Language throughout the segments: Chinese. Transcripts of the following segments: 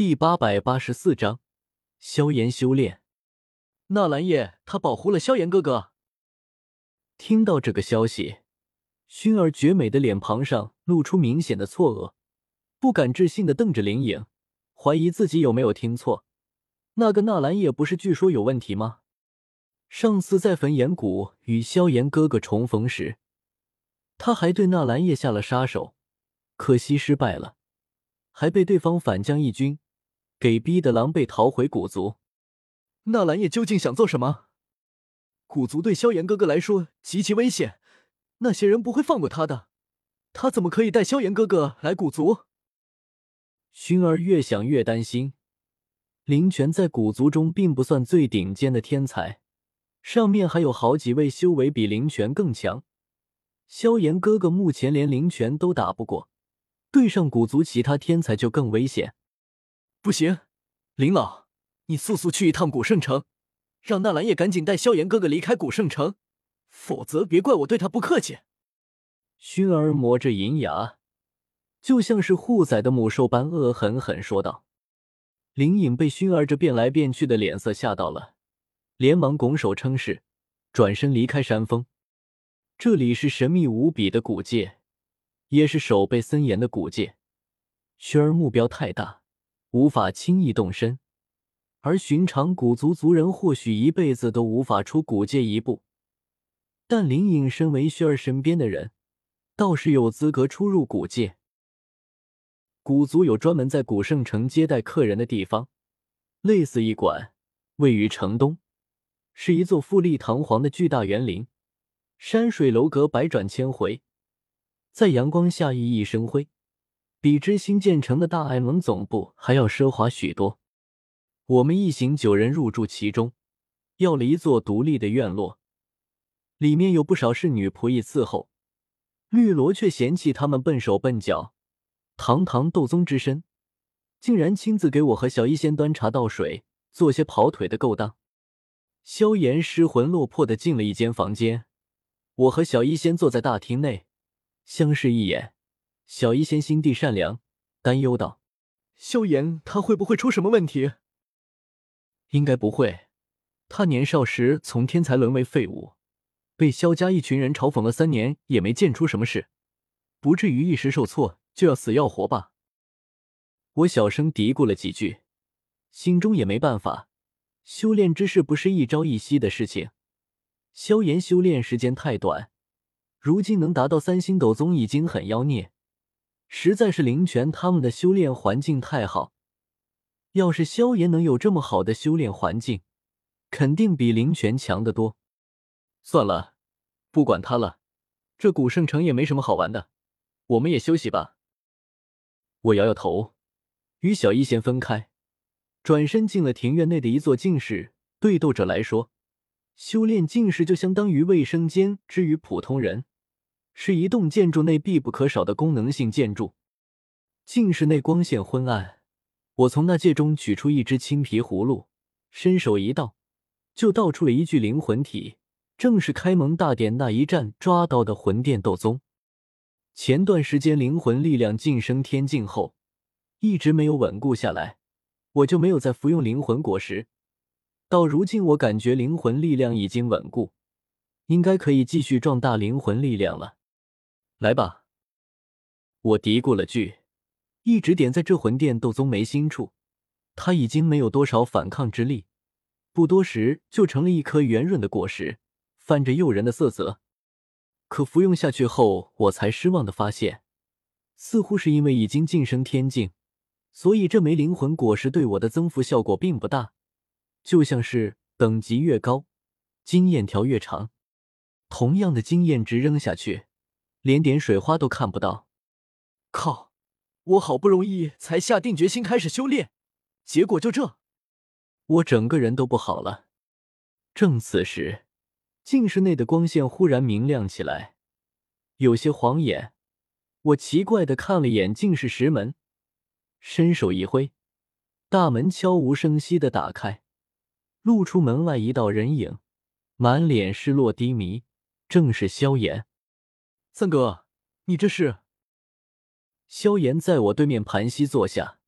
第八百八十四章，萧炎修炼。纳兰叶他保护了萧炎哥哥。听到这个消息，薰儿绝美的脸庞上露出明显的错愕，不敢置信的瞪着灵影，怀疑自己有没有听错。那个纳兰叶不是据说有问题吗？上次在焚炎谷与萧炎哥哥重逢时，他还对纳兰叶下了杀手，可惜失败了，还被对方反将一军，给逼得狼狈逃回古族。纳兰叶究竟想做什么？古族对萧炎哥哥来说极其危险，那些人不会放过他的。他怎么可以带萧炎哥哥来古族？薰儿越想越担心。林泉在古族中并不算最顶尖的天才。上面还有好几位修为比灵泉更强，萧炎哥哥目前连灵泉都打不过，对上古族其他天才就更危险。不行，林老，你速速去一趟古圣城，让纳兰叶赶紧带萧炎哥哥离开古圣城，否则别怪我对他不客气。薰儿磨着银牙，就像是护崽的母兽般恶狠狠说道。林颖被薰儿这变来变去的脸色吓到了。连忙拱手称是，转身离开山峰。这里是神秘无比的古界，也是守备森严的古界。薰儿目标太大，无法轻易动身，而寻常古族族人或许一辈子都无法出古界一步。但林颖身为薰儿身边的人，倒是有资格出入古界。古族有专门在古圣城接待客人的地方，类似驿馆，位于城东。是一座富丽堂皇的巨大园林，山水楼阁百转千回，在阳光下熠熠生辉，比之新建成的大艾蒙总部还要奢华许多。我们一行九人入住其中，要了一座独立的院落，里面有不少侍女仆役伺候。绿萝却嫌弃他们笨手笨脚，堂堂斗宗之身，竟然亲自给我和小医仙端茶倒水，做些跑腿的勾当。萧炎失魂落魄的进了一间房间，我和小医仙坐在大厅内，相视一眼。小医仙心地善良，担忧道：“萧炎他会不会出什么问题？”“应该不会，他年少时从天才沦为废物，被萧家一群人嘲讽了三年，也没见出什么事，不至于一时受挫就要死要活吧？”我小声嘀咕了几句，心中也没办法。修炼之事不是一朝一夕的事情，萧炎修炼时间太短，如今能达到三星斗宗已经很妖孽，实在是灵泉他们的修炼环境太好。要是萧炎能有这么好的修炼环境，肯定比灵泉强得多。算了，不管他了，这古圣城也没什么好玩的，我们也休息吧。我摇摇头，与小一仙分开。转身进了庭院内的一座净室。对斗者来说，修炼净室就相当于卫生间之于普通人，是一栋建筑内必不可少的功能性建筑。净室内光线昏暗，我从那戒中取出一只青皮葫芦，伸手一倒，就倒出了一具灵魂体，正是开蒙大典那一战抓到的魂殿斗宗。前段时间灵魂力量晋升天境后，一直没有稳固下来。我就没有再服用灵魂果实，到如今我感觉灵魂力量已经稳固，应该可以继续壮大灵魂力量了。来吧，我嘀咕了句，一直点在这魂殿斗宗眉心处，他已经没有多少反抗之力，不多时就成了一颗圆润的果实，泛着诱人的色泽。可服用下去后，我才失望的发现，似乎是因为已经晋升天境。所以这枚灵魂果实对我的增幅效果并不大，就像是等级越高，经验条越长。同样的经验值扔下去，连点水花都看不到。靠！我好不容易才下定决心开始修炼，结果就这，我整个人都不好了。正此时，镜室内的光线忽然明亮起来，有些晃眼。我奇怪的看了眼镜室石门。伸手一挥，大门悄无声息的打开，露出门外一道人影，满脸失落低迷，正是萧炎。三哥，你这是？萧炎在我对面盘膝坐下，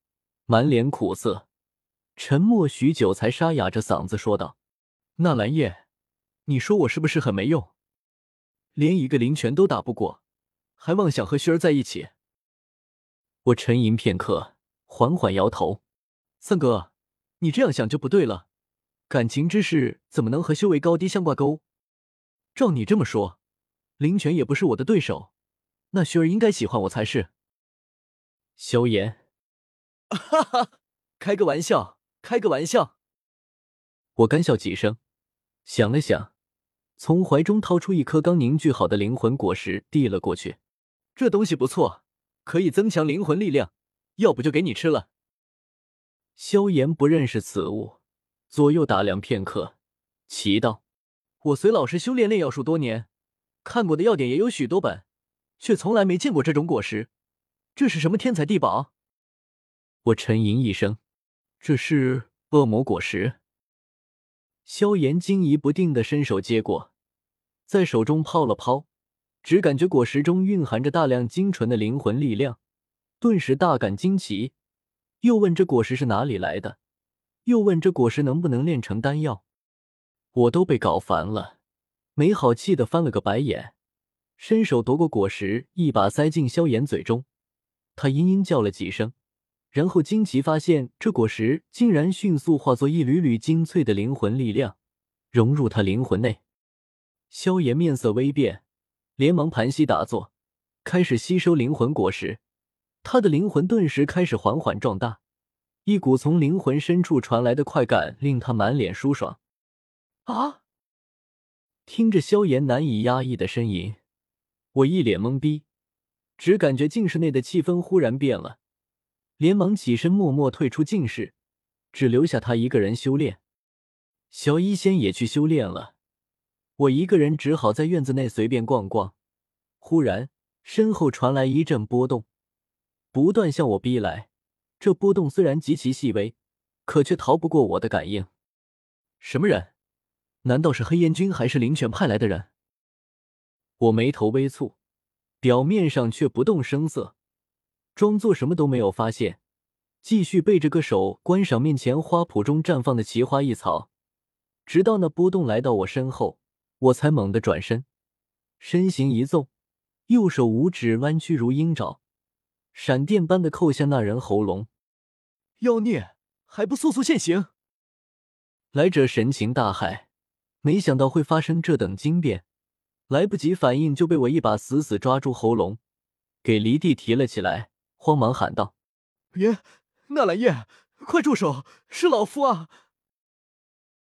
满脸苦涩，沉默许久，才沙哑着嗓子说道：“纳兰叶，你说我是不是很没用？连一个灵泉都打不过，还妄想和薰儿在一起？”我沉吟片刻，缓缓摇头：“三哥，你这样想就不对了。感情之事怎么能和修为高低相挂钩？照你这么说，灵泉也不是我的对手，那雪儿应该喜欢我才是。”萧炎，哈哈，开个玩笑，开个玩笑。我干笑几声，想了想，从怀中掏出一颗刚凝聚好的灵魂果实，递了过去。这东西不错。可以增强灵魂力量，要不就给你吃了。萧炎不认识此物，左右打量片刻，奇道：“我随老师修炼炼药术多年，看过的药典也有许多本，却从来没见过这种果实。这是什么天才地宝？”我沉吟一声：“这是恶魔果实。”萧炎惊疑不定的伸手接过，在手中泡了泡。只感觉果实中蕴含着大量精纯的灵魂力量，顿时大感惊奇，又问这果实是哪里来的，又问这果实能不能炼成丹药。我都被搞烦了，没好气的翻了个白眼，伸手夺过果实，一把塞进萧炎嘴中。他嘤嘤叫了几声，然后惊奇发现这果实竟然迅速化作一缕缕精粹的灵魂力量，融入他灵魂内。萧炎面色微变。连忙盘膝打坐，开始吸收灵魂果实。他的灵魂顿时开始缓缓壮大，一股从灵魂深处传来的快感令他满脸舒爽。啊！听着萧炎难以压抑的呻吟，我一脸懵逼，只感觉静室内的气氛忽然变了，连忙起身默默退出静室，只留下他一个人修炼。小医仙也去修炼了。我一个人只好在院子内随便逛逛。忽然，身后传来一阵波动，不断向我逼来。这波动虽然极其细微，可却逃不过我的感应。什么人？难道是黑烟军还是灵犬派来的人？我眉头微蹙，表面上却不动声色，装作什么都没有发现，继续背着个手观赏面前花圃中绽放的奇花异草，直到那波动来到我身后。我才猛地转身，身形一纵，右手五指弯曲如鹰爪，闪电般的扣向那人喉咙。妖孽，还不速速现形！来者神情大骇，没想到会发生这等惊变，来不及反应就被我一把死死抓住喉咙，给离地提了起来，慌忙喊道：“爷，纳兰叶，快住手！是老夫啊！”